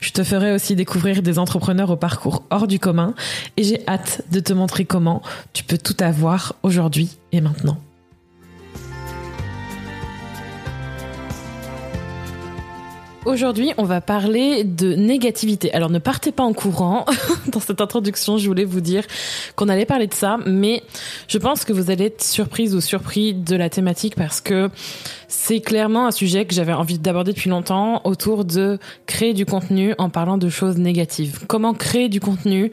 Je te ferai aussi découvrir des entrepreneurs au parcours hors du commun et j'ai hâte de te montrer comment tu peux tout avoir aujourd'hui et maintenant. Aujourd'hui, on va parler de négativité. Alors ne partez pas en courant. Dans cette introduction, je voulais vous dire qu'on allait parler de ça, mais je pense que vous allez être surprise ou surpris de la thématique parce que c'est clairement un sujet que j'avais envie d'aborder depuis longtemps autour de créer du contenu en parlant de choses négatives. Comment créer du contenu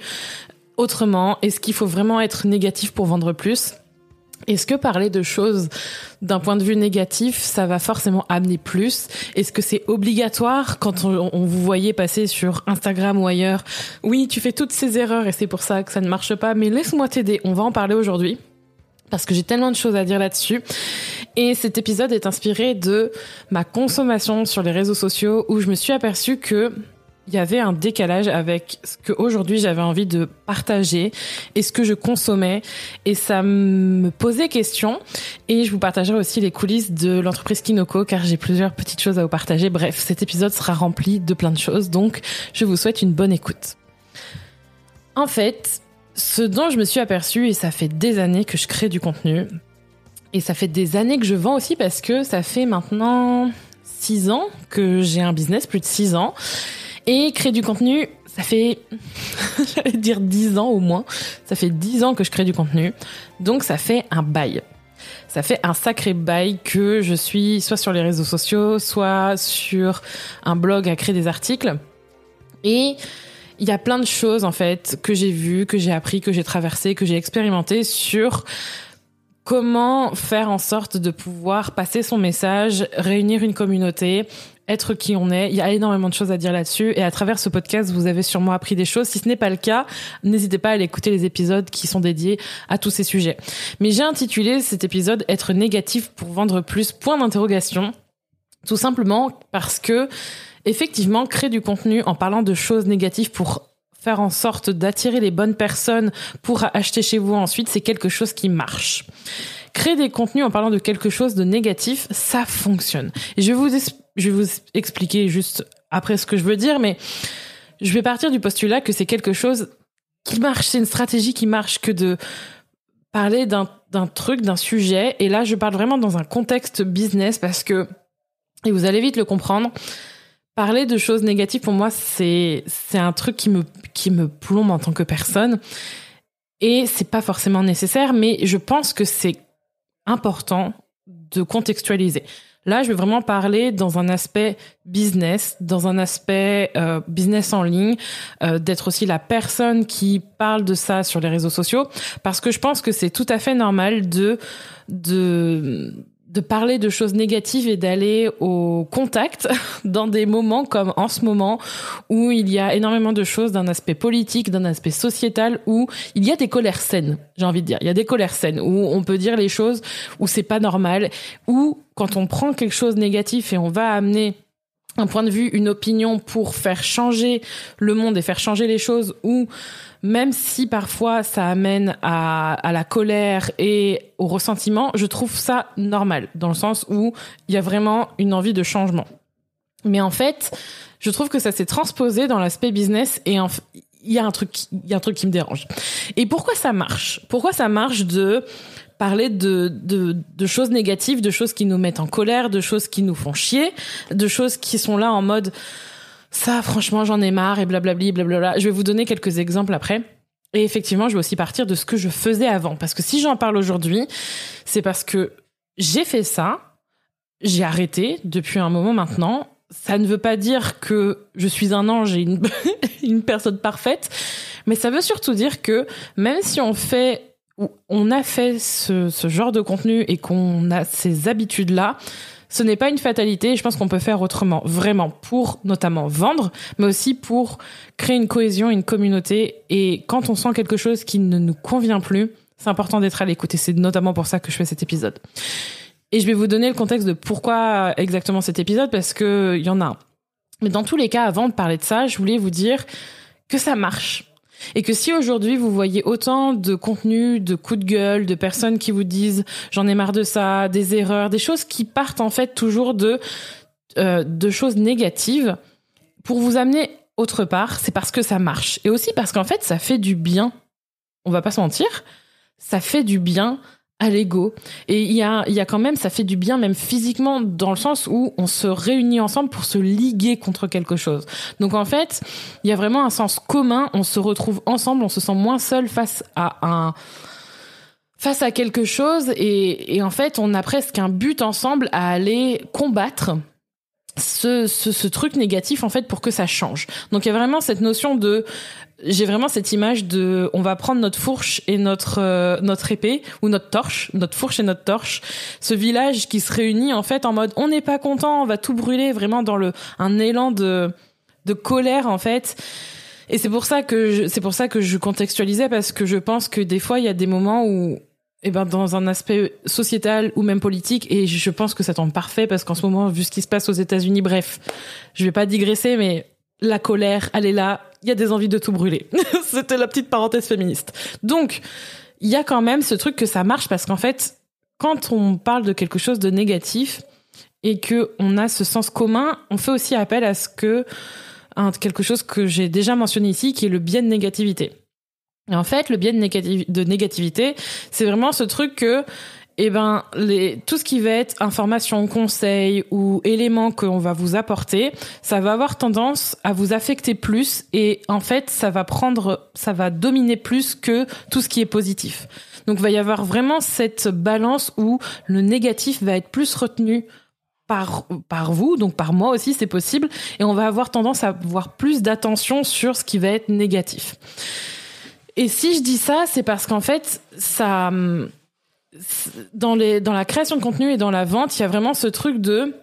autrement? Est-ce qu'il faut vraiment être négatif pour vendre plus? Est-ce que parler de choses d'un point de vue négatif, ça va forcément amener plus? Est-ce que c'est obligatoire quand on, vous voyait passer sur Instagram ou ailleurs? Oui, tu fais toutes ces erreurs et c'est pour ça que ça ne marche pas, mais laisse-moi t'aider, on va en parler aujourd'hui parce que j'ai tellement de choses à dire là-dessus. Et cet épisode est inspiré de ma consommation sur les réseaux sociaux où je me suis aperçue que il y avait un décalage avec ce que aujourd'hui j'avais envie de partager et ce que je consommais et ça me posait question et je vous partagerai aussi les coulisses de l'entreprise Kinoko car j'ai plusieurs petites choses à vous partager. Bref, cet épisode sera rempli de plein de choses donc je vous souhaite une bonne écoute. En fait, ce dont je me suis aperçue et ça fait des années que je crée du contenu et ça fait des années que je vends aussi parce que ça fait maintenant six ans que j'ai un business, plus de six ans et créer du contenu, ça fait, j'allais dire 10 ans au moins. Ça fait 10 ans que je crée du contenu. Donc ça fait un bail. Ça fait un sacré bail que je suis soit sur les réseaux sociaux, soit sur un blog à créer des articles. Et il y a plein de choses en fait que j'ai vues, que j'ai appris, que j'ai traversé, que j'ai expérimenté sur comment faire en sorte de pouvoir passer son message, réunir une communauté, être qui on est. Il y a énormément de choses à dire là-dessus. Et à travers ce podcast, vous avez sûrement appris des choses. Si ce n'est pas le cas, n'hésitez pas à aller écouter les épisodes qui sont dédiés à tous ces sujets. Mais j'ai intitulé cet épisode Être négatif pour vendre plus, point d'interrogation. Tout simplement parce que, effectivement, créer du contenu en parlant de choses négatives pour faire en sorte d'attirer les bonnes personnes pour acheter chez vous ensuite, c'est quelque chose qui marche. Créer des contenus en parlant de quelque chose de négatif, ça fonctionne. Je vais vous expliquer juste après ce que je veux dire, mais je vais partir du postulat que c'est quelque chose qui marche, c'est une stratégie qui marche que de parler d'un truc, d'un sujet. Et là, je parle vraiment dans un contexte business parce que, et vous allez vite le comprendre, parler de choses négatives pour moi, c'est, un truc qui me, qui me plombe en tant que personne. Et c'est pas forcément nécessaire, mais je pense que c'est important de contextualiser. Là, je vais vraiment parler dans un aspect business, dans un aspect euh, business en ligne, euh, d'être aussi la personne qui parle de ça sur les réseaux sociaux, parce que je pense que c'est tout à fait normal de de de parler de choses négatives et d'aller au contact dans des moments comme en ce moment où il y a énormément de choses d'un aspect politique, d'un aspect sociétal, où il y a des colères saines, j'ai envie de dire. Il y a des colères saines où on peut dire les choses où c'est pas normal, où quand on prend quelque chose de négatif et on va amener un point de vue, une opinion pour faire changer le monde et faire changer les choses, ou même si parfois ça amène à, à, la colère et au ressentiment, je trouve ça normal, dans le sens où il y a vraiment une envie de changement. Mais en fait, je trouve que ça s'est transposé dans l'aspect business et il y a un truc, il y a un truc qui me dérange. Et pourquoi ça marche? Pourquoi ça marche de parler de, de, choses négatives, de choses qui nous mettent en colère, de choses qui nous font chier, de choses qui sont là en mode ça, franchement, j'en ai marre et blablabli, blablabla. Je vais vous donner quelques exemples après. Et effectivement, je vais aussi partir de ce que je faisais avant. Parce que si j'en parle aujourd'hui, c'est parce que j'ai fait ça, j'ai arrêté depuis un moment maintenant. Ça ne veut pas dire que je suis un ange et une, une personne parfaite, mais ça veut surtout dire que même si on fait on a fait ce, genre de contenu et qu'on a ces habitudes-là, ce n'est pas une fatalité. Je pense qu'on peut faire autrement, vraiment, pour notamment vendre, mais aussi pour créer une cohésion, une communauté. Et quand on sent quelque chose qui ne nous convient plus, c'est important d'être à l'écoute. Et c'est notamment pour ça que je fais cet épisode. Et je vais vous donner le contexte de pourquoi exactement cet épisode, parce que il y en a un. Mais dans tous les cas, avant de parler de ça, je voulais vous dire que ça marche. Et que si aujourd'hui vous voyez autant de contenus, de coups de gueule, de personnes qui vous disent j'en ai marre de ça, des erreurs, des choses qui partent en fait toujours de euh, de choses négatives pour vous amener autre part, c'est parce que ça marche et aussi parce qu'en fait ça fait du bien. On va pas se mentir, ça fait du bien à l'ego. Et il y a, y a quand même, ça fait du bien même physiquement dans le sens où on se réunit ensemble pour se liguer contre quelque chose. Donc en fait, il y a vraiment un sens commun, on se retrouve ensemble, on se sent moins seul face à un face à quelque chose et, et en fait on a presque un but ensemble à aller combattre ce, ce, ce, truc négatif en fait pour que ça change. Donc il y a vraiment cette notion de j'ai vraiment cette image de on va prendre notre fourche et notre euh, notre épée ou notre torche, notre fourche et notre torche, ce village qui se réunit en fait en mode on n'est pas content, on va tout brûler vraiment dans le un élan de de colère en fait. Et c'est pour ça que c'est pour ça que je contextualisais parce que je pense que des fois il y a des moments où eh ben dans un aspect sociétal ou même politique et je pense que ça tombe parfait parce qu'en ce moment vu ce qui se passe aux États-Unis bref je vais pas digresser mais la colère elle est là il y a des envies de tout brûler. C'était la petite parenthèse féministe. Donc il y a quand même ce truc que ça marche parce qu'en fait quand on parle de quelque chose de négatif et que on a ce sens commun on fait aussi appel à ce que quelque chose que j'ai déjà mentionné ici qui est le biais de négativité. Et en fait, le biais de, négativité, c'est vraiment ce truc que eh ben, tout ce qui va être information, conseil ou éléments qu'on va vous apporter, ça va avoir tendance à vous affecter plus et en fait, ça va prendre, ça va dominer plus que tout ce qui est positif. Donc, il va y avoir vraiment cette balance où le négatif va être plus retenu par, par vous, donc par moi aussi, c'est possible, et on va avoir tendance à avoir plus d'attention sur ce qui va être négatif. Et si je dis ça, c'est parce qu'en fait, ça, hum, dans les, dans la création de contenu et dans la vente, il y a vraiment ce truc de,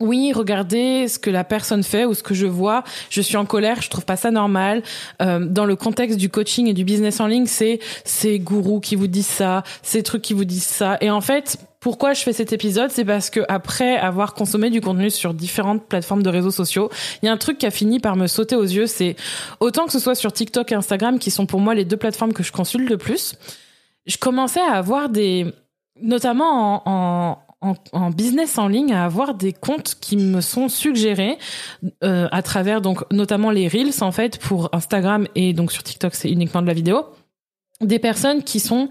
oui, regardez ce que la personne fait ou ce que je vois. Je suis en colère, je trouve pas ça normal. Euh, dans le contexte du coaching et du business en ligne, c'est ces gourous qui vous disent ça, ces trucs qui vous disent ça. Et en fait, pourquoi je fais cet épisode, c'est parce que après avoir consommé du contenu sur différentes plateformes de réseaux sociaux, il y a un truc qui a fini par me sauter aux yeux. C'est autant que ce soit sur TikTok et Instagram, qui sont pour moi les deux plateformes que je consulte le plus. Je commençais à avoir des, notamment en, business en ligne à avoir des comptes qui me sont suggérés euh, à travers donc notamment les reels en fait pour Instagram et donc sur TikTok c'est uniquement de la vidéo des personnes qui sont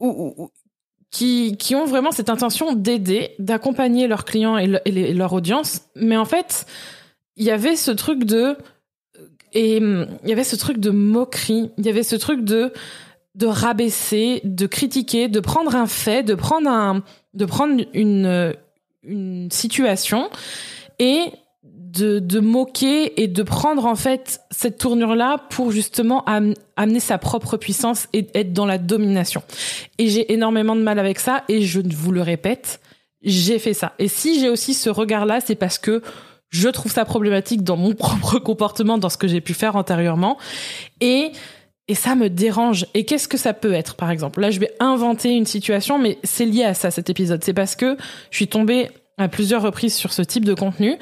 ou, qui, qui ont vraiment cette intention d'aider, d'accompagner leurs clients et, et, leur audience. Mais en fait, il y avait ce truc de et il y avait ce truc de moquerie, il y avait ce truc de de rabaisser, de critiquer, de prendre un fait, de prendre un de prendre une, une situation et de, de moquer et de prendre en fait cette tournure-là pour justement amener sa propre puissance et être dans la domination. Et j'ai énormément de mal avec ça et je vous le répète, j'ai fait ça. Et si j'ai aussi ce regard-là, c'est parce que je trouve ça problématique dans mon propre comportement, dans ce que j'ai pu faire antérieurement. Et et ça me dérange. Et qu'est-ce que ça peut être, par exemple? Là, je vais inventer une situation, mais c'est lié à ça, cet épisode. C'est parce que je suis tombée à plusieurs reprises sur ce type de contenu.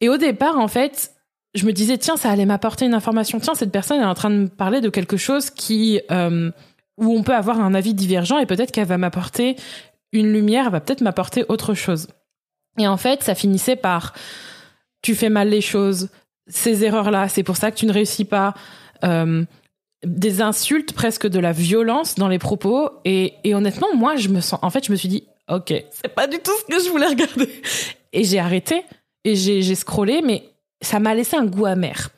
Et au départ, en fait, je me disais, tiens, ça allait m'apporter une information. Tiens, cette personne est en train de me parler de quelque chose qui, euh, où on peut avoir un avis divergent et peut-être qu'elle va m'apporter une lumière, elle va peut-être m'apporter autre chose. Et en fait, ça finissait par, tu fais mal les choses, ces erreurs-là, c'est pour ça que tu ne réussis pas. Euh, des insultes, presque de la violence dans les propos. Et, et honnêtement, moi, je me sens, en fait, je me suis dit, ok, c'est pas du tout ce que je voulais regarder. Et j'ai arrêté et j'ai, scrollé, mais ça m'a laissé un goût amer.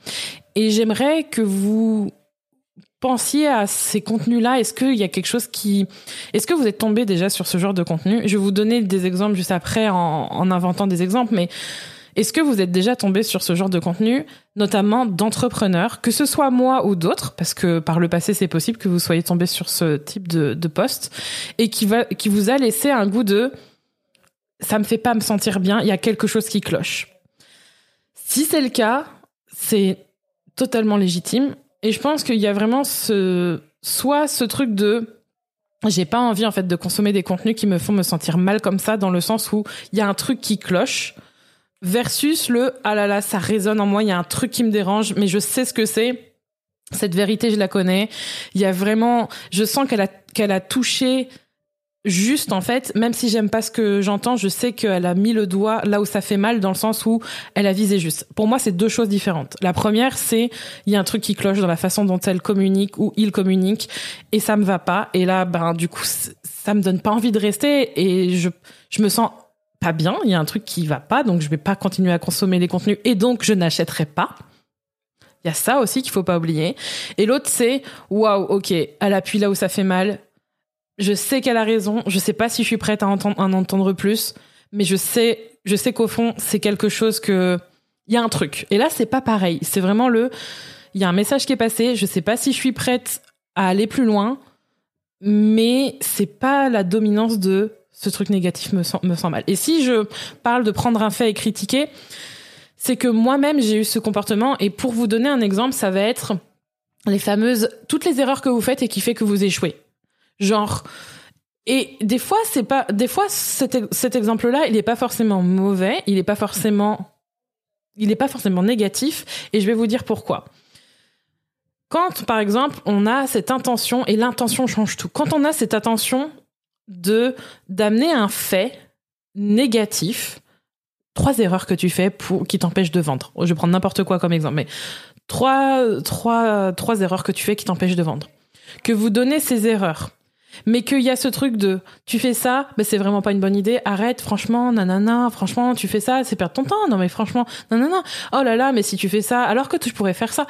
Et j'aimerais que vous pensiez à ces contenus-là. Est-ce qu'il y a quelque chose qui, est-ce que vous êtes tombé déjà sur ce genre de contenu? Je vais vous donner des exemples juste après en inventant des exemples, mais est-ce que vous êtes déjà tombé sur ce genre de contenu, notamment d'entrepreneurs, que ce soit moi ou d'autres, parce que par le passé c'est possible que vous soyez tombé sur ce type de, de poste, et qui va, qui vous a laissé un goût de ça me fait pas me sentir bien, il y a quelque chose qui cloche. Si c'est le cas, c'est totalement légitime. Et je pense qu'il y a vraiment ce, soit ce truc de, j'ai pas envie en fait de consommer des contenus qui me font me sentir mal comme ça, dans le sens où il y a un truc qui cloche, versus le ah là là ça résonne en moi, il y a un truc qui me dérange, mais je sais ce que c'est. Cette vérité, je la connais. Il y a vraiment, je sens qu'elle a qu'elle a touché juste en fait, même si j'aime pas ce que j'entends, je sais qu'elle a mis le doigt là où ça fait mal dans le sens où elle a visé juste. Pour moi, c'est deux choses différentes. La première, c'est il y a un truc qui cloche dans la façon dont elle communique ou il communique et ça me va pas et là ben du coup ça me donne pas envie de rester et je je me sens pas bien, il y a un truc qui va pas donc je vais pas continuer à consommer les contenus et donc je n'achèterai pas. Il y a ça aussi qu'il faut pas oublier. Et l'autre c'est waouh, OK, elle appuie là où ça fait mal, je sais qu'elle a raison. Je sais pas si je suis prête à, entendre, en entendre plus, mais je sais, je sais qu'au fond, c'est quelque chose que, il y a un truc. Et là, c'est pas pareil. C'est vraiment le, il y a un message qui est passé. Je sais pas si je suis prête à aller plus loin, mais c'est pas la dominance de ce truc négatif me sent, me sent mal. Et si je parle de prendre un fait et critiquer, c'est que moi-même j'ai eu ce comportement. Et pour vous donner un exemple, ça va être les fameuses toutes les erreurs que vous faites et qui fait que vous échouez. Genre, et des fois, c'est pas, des fois, cet, cet exemple-là, il est pas forcément mauvais, il est pas forcément, il est pas forcément négatif, et je vais vous dire pourquoi. Quand, par exemple, on a cette intention, et l'intention change tout. Quand on a cette intention de, d'amener un fait négatif, trois erreurs que tu fais pour, qui t'empêchent de vendre. Je vais prendre n'importe quoi comme exemple, mais trois, trois, trois erreurs que tu fais qui t'empêchent de vendre. Que vous donnez ces erreurs mais qu'il y a ce truc de tu fais ça, ben c'est vraiment pas une bonne idée, arrête, franchement, nanana, franchement, tu fais ça, c'est perdre ton temps, non mais franchement, nanana, oh là là, mais si tu fais ça, alors que tu pourrais faire ça.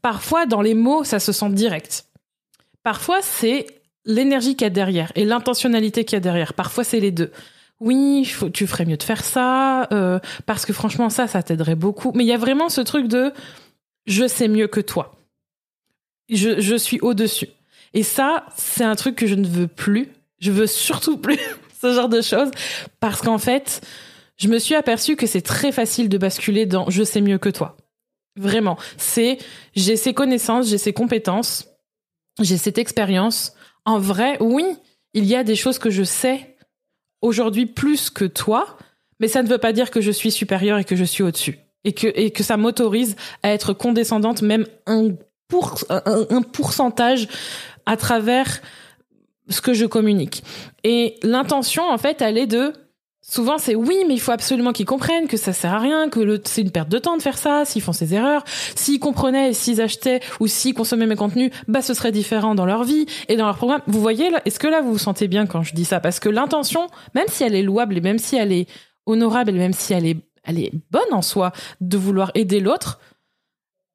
Parfois, dans les mots, ça se sent direct. Parfois, c'est l'énergie qu'il y a derrière et l'intentionnalité qu'il y a derrière. Parfois, c'est les deux. Oui, tu ferais mieux de faire ça, euh, parce que franchement, ça, ça t'aiderait beaucoup. Mais il y a vraiment ce truc de je sais mieux que toi. Je, je suis au-dessus. Et ça, c'est un truc que je ne veux plus. Je veux surtout plus ce genre de choses parce qu'en fait, je me suis aperçue que c'est très facile de basculer dans je sais mieux que toi. Vraiment, c'est j'ai ces connaissances, j'ai ces compétences, j'ai cette expérience. En vrai, oui, il y a des choses que je sais aujourd'hui plus que toi, mais ça ne veut pas dire que je suis supérieure et que je suis au-dessus. Et que, et que ça m'autorise à être condescendante même un, pour, un pourcentage à travers ce que je communique. Et l'intention, en fait, elle est de Souvent, c'est oui, mais il faut absolument qu'ils comprennent que ça sert à rien, que c'est une perte de temps de faire ça, s'ils font ces erreurs. S'ils comprenaient, s'ils achetaient ou s'ils consommaient mes contenus, bah, ce serait différent dans leur vie et dans leur programme. Vous voyez, est-ce que là, vous vous sentez bien quand je dis ça? Parce que l'intention, même si elle est louable et même si elle est honorable et même si elle est, elle est bonne en soi de vouloir aider l'autre,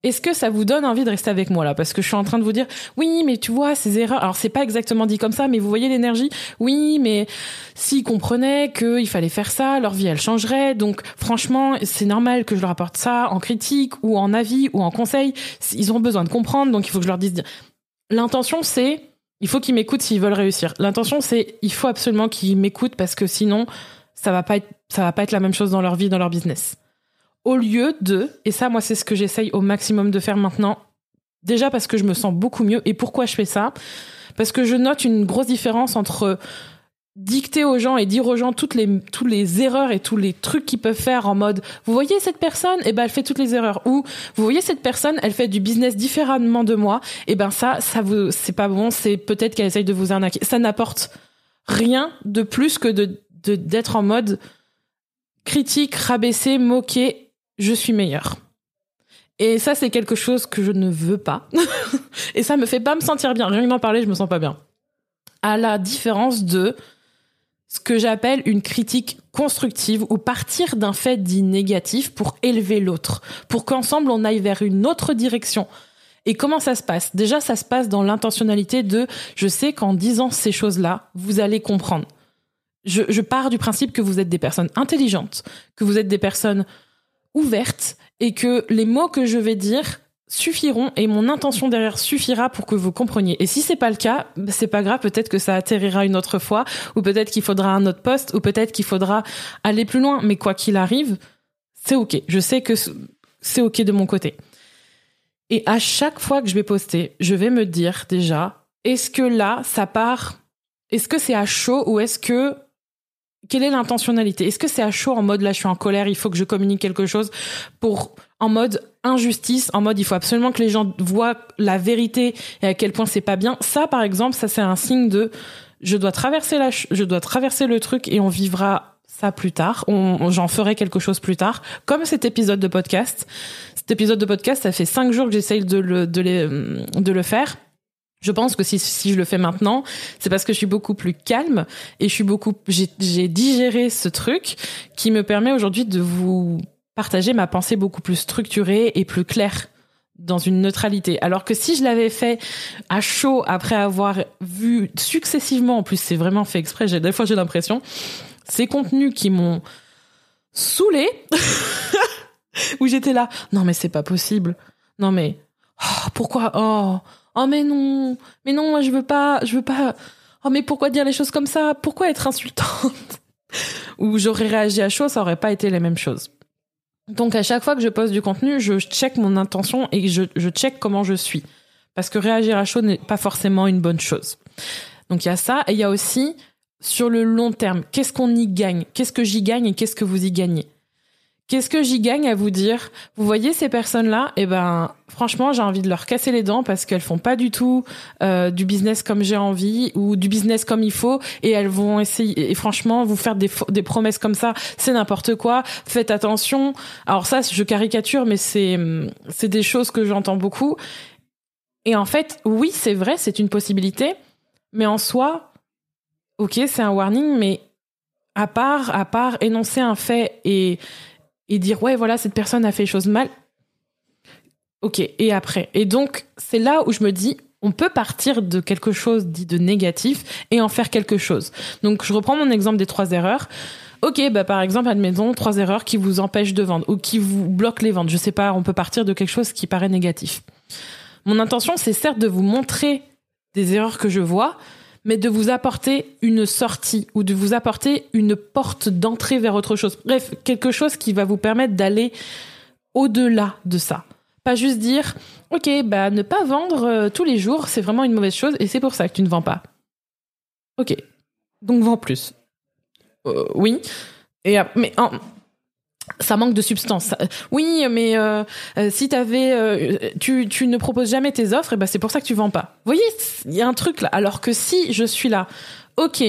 est-ce que ça vous donne envie de rester avec moi là? Parce que je suis en train de vous dire, oui, mais tu vois, ces erreurs. Alors c'est pas exactement dit comme ça, mais vous voyez l'énergie. Oui, mais s'ils comprenaient qu'il fallait faire ça, leur vie elle changerait. Donc franchement, c'est normal que je leur apporte ça en critique ou en avis ou en conseil. Ils ont besoin de comprendre, donc il faut que je leur dise. L'intention c'est, il faut qu'ils m'écoutent s'ils veulent réussir. L'intention c'est, il faut absolument qu'ils m'écoutent parce que sinon, ça va pas être, ça va pas être la même chose dans leur vie, dans leur business au lieu de, et ça moi c'est ce que j'essaye au maximum de faire maintenant, déjà parce que je me sens beaucoup mieux, et pourquoi je fais ça? Parce que je note une grosse différence entre dicter aux gens et dire aux gens toutes les les erreurs et tous les trucs qu'ils peuvent faire en mode vous voyez cette personne? Eh ben elle fait toutes les erreurs. Ou vous voyez cette personne elle fait du business différemment de moi. Et eh ben ça ça vous c'est pas bon c'est peut-être qu'elle essaye de vous arnaquer. Ça n'apporte rien de plus que de d'être en mode critique rabaisser moquer je suis meilleure. Et ça, c'est quelque chose que je ne veux pas. et ça me fait pas me sentir bien. Rien que d'en parler, je me sens pas bien. À la différence de ce que j'appelle une critique constructive ou partir d'un fait dit négatif pour élever l'autre, pour qu'ensemble on aille vers une autre direction. Et comment ça se passe? Déjà, ça se passe dans l'intentionnalité de je sais qu'en disant ces choses-là, vous allez comprendre. Je, je pars du principe que vous êtes des personnes intelligentes, que vous êtes des personnes ouverte et que les mots que je vais dire suffiront et mon intention derrière suffira pour que vous compreniez. Et si c'est pas le cas, bah, c'est pas grave, peut-être que ça atterrira une autre fois ou peut-être qu'il faudra un autre poste ou peut-être qu'il faudra aller plus loin, mais quoi qu'il arrive, c'est OK. Je sais que c'est OK de mon côté. Et à chaque fois que je vais poster, je vais me dire déjà, est-ce que là, ça part, est-ce que c'est à chaud ou est-ce que quelle est l'intentionnalité? Est-ce que c'est à chaud en mode là je suis en colère, il faut que je communique quelque chose pour en mode injustice, en mode il faut absolument que les gens voient la vérité et à quel point c'est pas bien? Ça par exemple, ça c'est un signe de je dois traverser la je dois traverser le truc et on vivra ça plus tard. On, j'en ferai quelque chose plus tard, comme cet épisode de podcast. Cet épisode de podcast, ça fait cinq jours que j'essaye de le de, les, de le faire je pense que si, je le fais maintenant, c'est parce que je suis beaucoup plus calme et je suis beaucoup, j'ai digéré ce truc qui me permet aujourd'hui de vous partager ma pensée beaucoup plus structurée et plus claire dans une neutralité. Alors que si je l'avais fait à chaud après avoir vu successivement, en plus c'est vraiment fait exprès, j'ai des fois j'ai l'impression, ces contenus qui m'ont saoulé, où j'étais là, non mais c'est pas possible, non mais oh, pourquoi, oh oh mais non, mais non, moi je veux pas, je veux pas. Oh mais pourquoi dire les choses comme ça? Pourquoi être insultante? Ou j'aurais réagi à chaud, ça aurait pas été les mêmes choses. Donc à chaque fois que je poste du contenu, je check mon intention et je, je check comment je suis. Parce que réagir à chaud n'est pas forcément une bonne chose. Donc il y a ça, et il y a aussi sur le long terme, qu'est-ce qu'on y gagne? Qu'est-ce que j'y gagne et qu'est-ce que vous y gagnez? Qu'est-ce que j'y gagne à vous dire? Vous voyez ces personnes-là Eh ben, franchement, j'ai envie de leur casser les dents parce qu'elles font pas du tout euh, du business comme j'ai envie ou du business comme il faut, et elles vont essayer. Et franchement, vous faire des, des promesses comme ça, c'est n'importe quoi. Faites attention. Alors ça, je caricature, mais c'est c'est des choses que j'entends beaucoup. Et en fait, oui, c'est vrai, c'est une possibilité, mais en soi, ok, c'est un warning, mais à part à part énoncer un fait et et dire ouais voilà cette personne a fait les choses mal. Ok et après et donc c'est là où je me dis on peut partir de quelque chose dit de négatif et en faire quelque chose. Donc je reprends mon exemple des trois erreurs. Ok, bah par exemple, admettons trois erreurs qui vous empêchent de vendre ou qui vous bloquent les ventes. Je sais pas, on peut partir de quelque chose qui paraît négatif. Mon intention, c'est certes de vous montrer des erreurs que je vois, mais de vous apporter une sortie ou de vous apporter une porte d'entrée vers autre chose. Bref, quelque chose qui va vous permettre d'aller au-delà de ça. Pas juste dire, ok, bah ne pas vendre euh, tous les jours, c'est vraiment une mauvaise chose et c'est pour ça que tu ne vends pas. Ok, donc vends plus. Euh, oui. Et, mais en, ça manque de substance. Oui, mais euh, euh si avais, euh, tu, tu ne proposes jamais tes offres, et ben c'est pour ça que tu vends pas. Vous voyez, il y a un truc là. Alors que si je suis là, ok,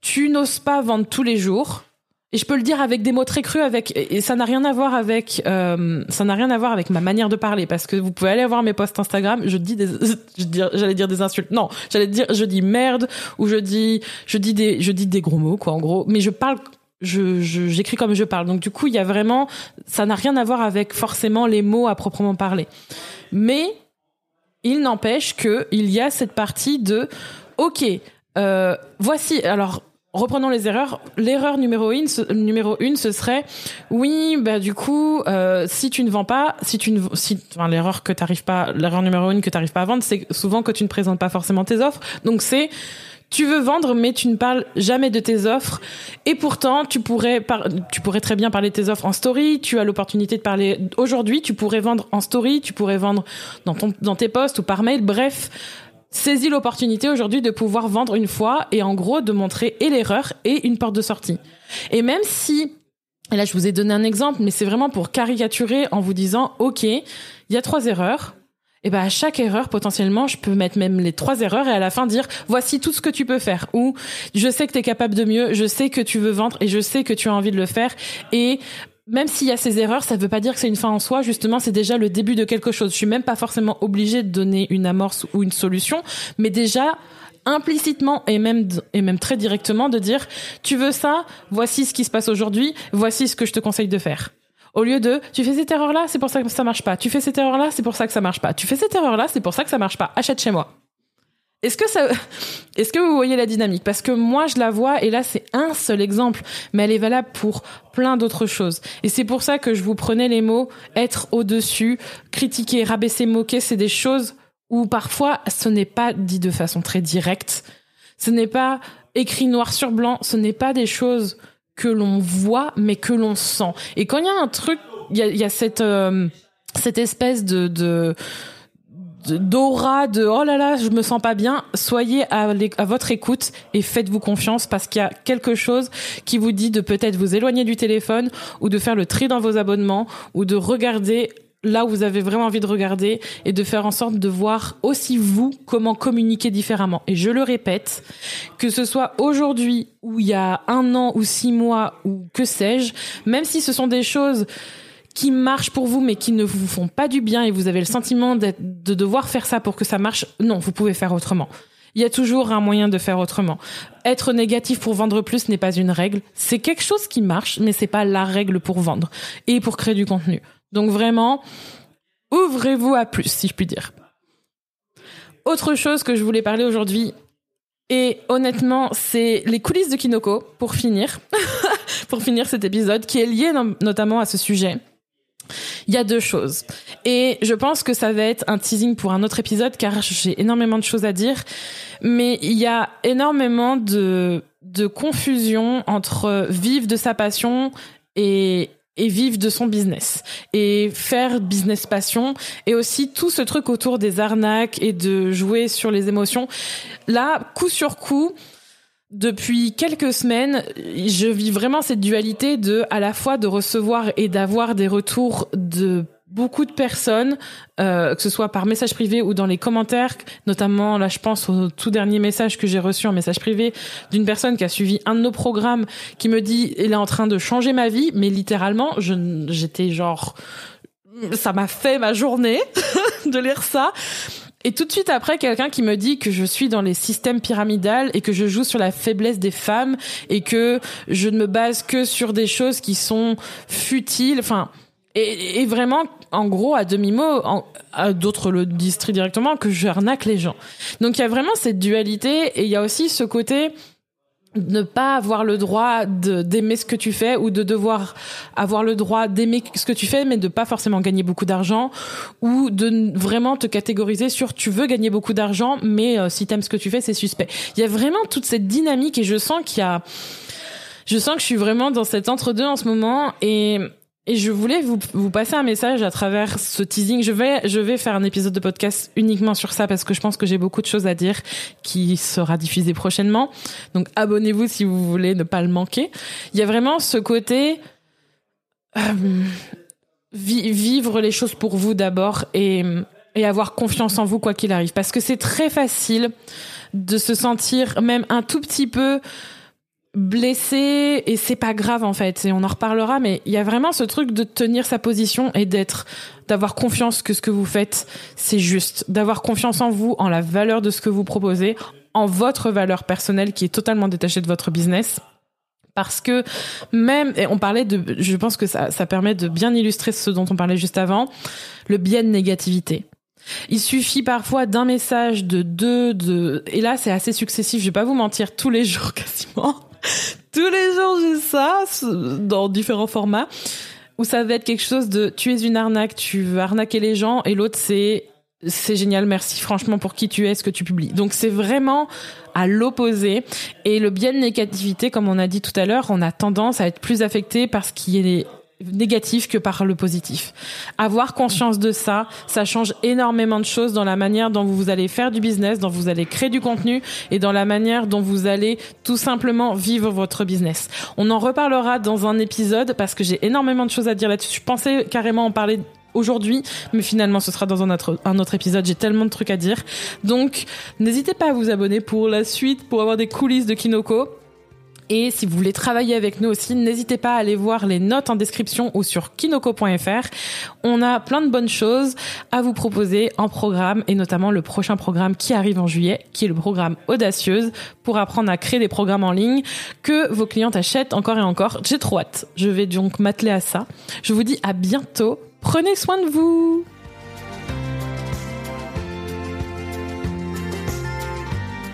tu n'oses pas vendre tous les jours, et je peux le dire avec des mots très crus, avec et ça n'a rien à voir avec euh, ça n'a rien à voir avec ma manière de parler, parce que vous pouvez aller voir mes posts Instagram, je dis des, j'allais dire des insultes, non, j'allais dire, je dis merde ou je dis, je dis des, je dis des gros mots quoi, en gros, mais je parle j'écris comme je parle. Donc du coup, il y a vraiment ça n'a rien à voir avec forcément les mots à proprement parler. Mais il n'empêche que il y a cette partie de OK, euh, voici alors reprenons les erreurs. L'erreur numéro une, numéro une, ce serait oui, bah du coup, euh, si tu ne vends pas, si tu ne, si, enfin, l'erreur que t'arrives pas, l'erreur numéro une que t'arrives pas à vendre, c'est souvent que tu ne présentes pas forcément tes offres. Donc c'est tu veux vendre, mais tu ne parles jamais de tes offres. Et pourtant, tu pourrais, tu pourrais très bien parler de tes offres en story. Tu as l'opportunité de parler aujourd'hui. Tu pourrais vendre en story. Tu pourrais vendre dans tes posts ou par mail. Bref, saisis l'opportunité aujourd'hui de pouvoir vendre une fois et en gros de montrer et l'erreur et une porte de sortie. Et même si, là je vous ai donné un exemple, mais c'est vraiment pour caricaturer en vous disant, OK, il y a trois erreurs et ben à chaque erreur potentiellement je peux mettre même les trois erreurs et à la fin dire voici tout ce que tu peux faire ou je sais que tu es capable de mieux, je sais que tu veux vendre et je sais que tu as envie de le faire et même s'il y a ces erreurs, ça veut pas dire que c'est une fin en soi. Justement, c'est déjà le début de quelque chose. Je suis même pas forcément obligée de donner une amorce ou une solution, mais déjà implicitement et même et même très directement de dire tu veux ça, voici ce qui se passe aujourd'hui, voici ce que je te conseille de faire. Au lieu de, tu fais cette erreur-là, c'est pour ça que ça marche pas. Tu fais cette erreur-là, c'est pour ça que ça marche pas. Tu fais cette erreur-là, c'est pour ça que ça marche pas. Achète chez moi. Est-ce que ça, est-ce que vous voyez la dynamique? Parce que moi, je la vois, et là, c'est un seul exemple, mais elle est valable pour plein d'autres choses. Et c'est pour ça que je vous prenais les mots être au-dessus, critiquer, rabaisser, moquer, c'est des choses où parfois ce n'est pas dit de façon très directe. Ce n'est pas écrit noir sur blanc, ce n'est pas des choses que l'on voit, mais que l'on sent. Et quand il y a un truc, il y a, cette, euh, cette espèce de, de d'aura de oh là là je me sens pas bien soyez à, à votre écoute et faites-vous confiance parce qu'il y a quelque chose qui vous dit de peut-être vous éloigner du téléphone ou de faire le tri dans vos abonnements ou de regarder là où vous avez vraiment envie de regarder et de faire en sorte de voir aussi vous comment communiquer différemment. Et je le répète, que ce soit aujourd'hui ou il y a un an ou six mois ou que sais-je, même si ce sont des choses qui marchent pour vous mais qui ne vous font pas du bien et vous avez le sentiment de devoir faire ça pour que ça marche, non, vous pouvez faire autrement. Il y a toujours un moyen de faire autrement. Être négatif pour vendre plus n'est pas une règle. C'est quelque chose qui marche, mais c'est pas la règle pour vendre et pour créer du contenu. Donc vraiment, ouvrez-vous à plus, si je puis dire. Autre chose que je voulais parler aujourd'hui, et honnêtement, c'est les coulisses de Kinoko, pour finir, pour finir cet épisode, qui est lié notamment à ce sujet. Il y a deux choses. Et je pense que ça va être un teasing pour un autre épisode car j'ai énormément de choses à dire. Mais il y a énormément de, de confusion entre vivre de sa passion et, et vivre de son business et faire business passion et aussi tout ce truc autour des arnaques et de jouer sur les émotions. Là, coup sur coup, depuis quelques semaines, je vis vraiment cette dualité de à la fois de recevoir et d'avoir des retours de beaucoup de personnes, euh, que ce soit par message privé ou dans les commentaires, notamment là je pense au tout dernier message que j'ai reçu en message privé d'une personne qui a suivi un de nos programmes qui me dit il est en train de changer ma vie, mais littéralement je j'étais genre ça m'a fait ma journée de lire ça. Et tout de suite après, quelqu'un qui me dit que je suis dans les systèmes pyramidales et que je joue sur la faiblesse des femmes et que je ne me base que sur des choses qui sont futiles. Enfin, et, vraiment, en gros, à demi-mot, d'autres le disent très directement, que j'arnaque les gens. Donc il y a vraiment cette dualité et il y a aussi ce côté ne pas avoir le droit d'aimer ce que tu fais ou de devoir avoir le droit d'aimer ce que tu fais mais de pas forcément gagner beaucoup d'argent ou de vraiment te catégoriser sur tu veux gagner beaucoup d'argent mais euh, si t'aimes ce que tu fais c'est suspect. Il y a vraiment toute cette dynamique et je sens qu'il y a je sens que je suis vraiment dans cet entre-deux en ce moment et et je voulais vous, vous passer un message à travers ce teasing. Je vais, je vais faire un épisode de podcast uniquement sur ça parce que je pense que j'ai beaucoup de choses à dire qui sera diffusé prochainement. Donc abonnez-vous si vous voulez ne pas le manquer. Il y a vraiment ce côté euh, vivre les choses pour vous d'abord et, et avoir confiance en vous quoi qu'il arrive. Parce que c'est très facile de se sentir même un tout petit peu blessé et c'est pas grave en fait et on en reparlera mais il y a vraiment ce truc de tenir sa position et d'être d'avoir confiance que ce que vous faites c'est juste d'avoir confiance en vous en la valeur de ce que vous proposez en votre valeur personnelle qui est totalement détachée de votre business parce que même et on parlait de je pense que ça ça permet de bien illustrer ce dont on parlait juste avant le biais de négativité il suffit parfois d'un message, de deux, de et là c'est assez successif. Je vais pas vous mentir, tous les jours quasiment. Tous les jours, j'ai ça dans différents formats où ça va être quelque chose de tu es une arnaque, tu veux arnaquer les gens et l'autre c'est c'est génial, merci franchement pour qui tu es, ce que tu publies. Donc c'est vraiment à l'opposé. Et le biais de négativité, comme on a dit tout à l'heure, on a tendance à être plus affecté par ce qui est négatif que par le positif. Avoir conscience de ça, ça change énormément de choses dans la manière dont vous allez faire du business, dont vous allez créer du contenu et dans la manière dont vous allez tout simplement vivre votre business. On en reparlera dans un épisode parce que j'ai énormément de choses à dire là-dessus. Je pensais carrément en parler aujourd'hui, mais finalement ce sera dans un autre, un autre épisode. J'ai tellement de trucs à dire. Donc n'hésitez pas à vous abonner pour la suite, pour avoir des coulisses de Kinoko. Et si vous voulez travailler avec nous aussi, n'hésitez pas à aller voir les notes en description ou sur kinoko.fr. On a plein de bonnes choses à vous proposer en programme et notamment le prochain programme qui arrive en juillet, qui est le programme Audacieuse pour apprendre à créer des programmes en ligne que vos clients achètent encore et encore. J'ai trop hâte. Je vais donc m'atteler à ça. Je vous dis à bientôt. Prenez soin de vous.